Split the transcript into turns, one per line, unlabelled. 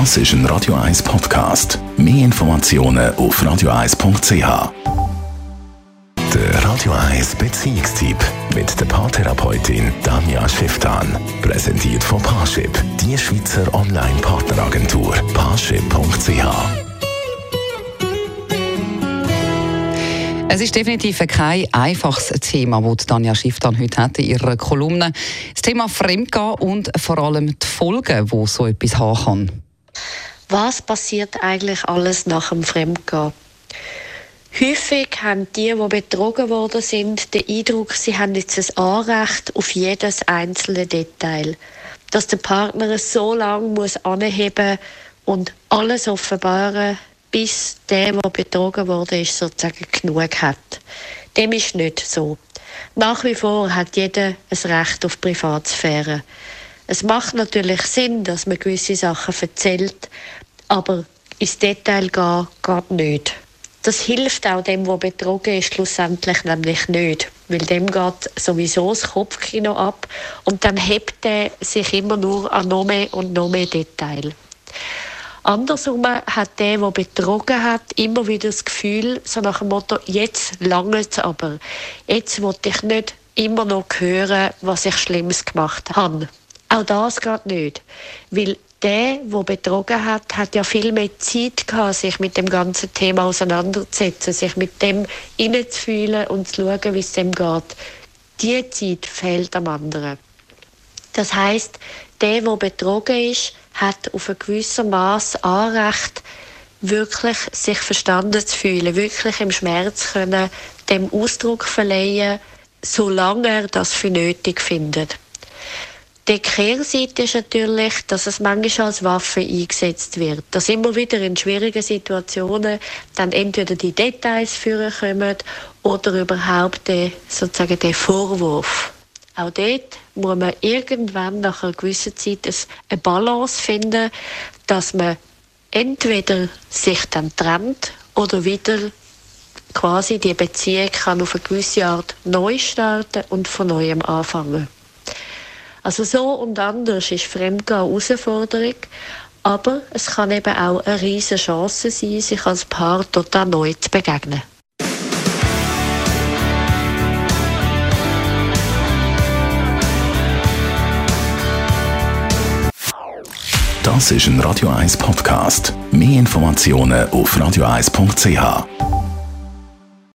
Das ist ein Radio 1 Podcast. Mehr Informationen auf radio1.ch. Der Radio 1 Beziehungstyp mit der Paartherapeutin Danja Schifftan. Präsentiert von Paarship, die Schweizer Online-Partneragentur. Paarship.ch
Es ist definitiv kein einfaches Thema, das Danja Schifftan heute hat in ihrer Kolumne. Das Thema Fremdgehen und vor allem die Folgen, die so etwas haben kann.
Was passiert eigentlich alles nach dem Fremdgehen? Häufig haben die, die betrogen worden sind, den Eindruck, sie haben jetzt ein Anrecht auf jedes einzelne Detail. Dass der Partner es so lange muss anheben und alles offenbaren, bis der, der betrogen wurde, sozusagen genug hat. Dem ist nicht so. Nach wie vor hat jeder ein Recht auf Privatsphäre. Es macht natürlich Sinn, dass man gewisse Sachen erzählt, aber ins Detail gehen geht nicht. Das hilft auch dem, der betrogen ist, schlussendlich nämlich nicht. Weil dem geht sowieso das Kopfkino ab und dann hebt er sich immer nur an noch mehr und noch mehr Detail. Andersrum hat der, der betrogen hat, immer wieder das Gefühl, so nach dem Motto, jetzt lange es aber. Jetzt will ich nicht immer noch hören, was ich Schlimmes gemacht habe. Auch das geht nicht. Weil der, der betrogen hat, hat ja viel mehr Zeit gehabt, sich mit dem ganzen Thema auseinanderzusetzen, sich mit dem hineinzufühlen und zu schauen, wie es dem geht. Die Zeit fehlt am anderen. Das heißt, der, der betrogen ist, hat auf ein gewisses Maß Anrecht, wirklich sich verstanden zu fühlen, wirklich im Schmerz können, dem Ausdruck verleihen, solange er das für nötig findet. Die Kehrseite ist natürlich, dass es manchmal als Waffe eingesetzt wird. Dass immer wieder in schwierigen Situationen dann entweder die Details führen kommen oder überhaupt den, sozusagen den Vorwurf. Auch dort muss man irgendwann nach einer gewissen Zeit eine Balance finden, dass man entweder sich dann trennt oder wieder quasi die Beziehung kann auf eine gewisse Art neu starten und von neuem anfangen. Also so und anders ist Fremdgehen eine Herausforderung, aber es kann eben auch eine riesige Chance sein, sich als Paar total neu zu begegnen.
Das ist ein Radio 1 Podcast. Mehr Informationen auf radio1.ch.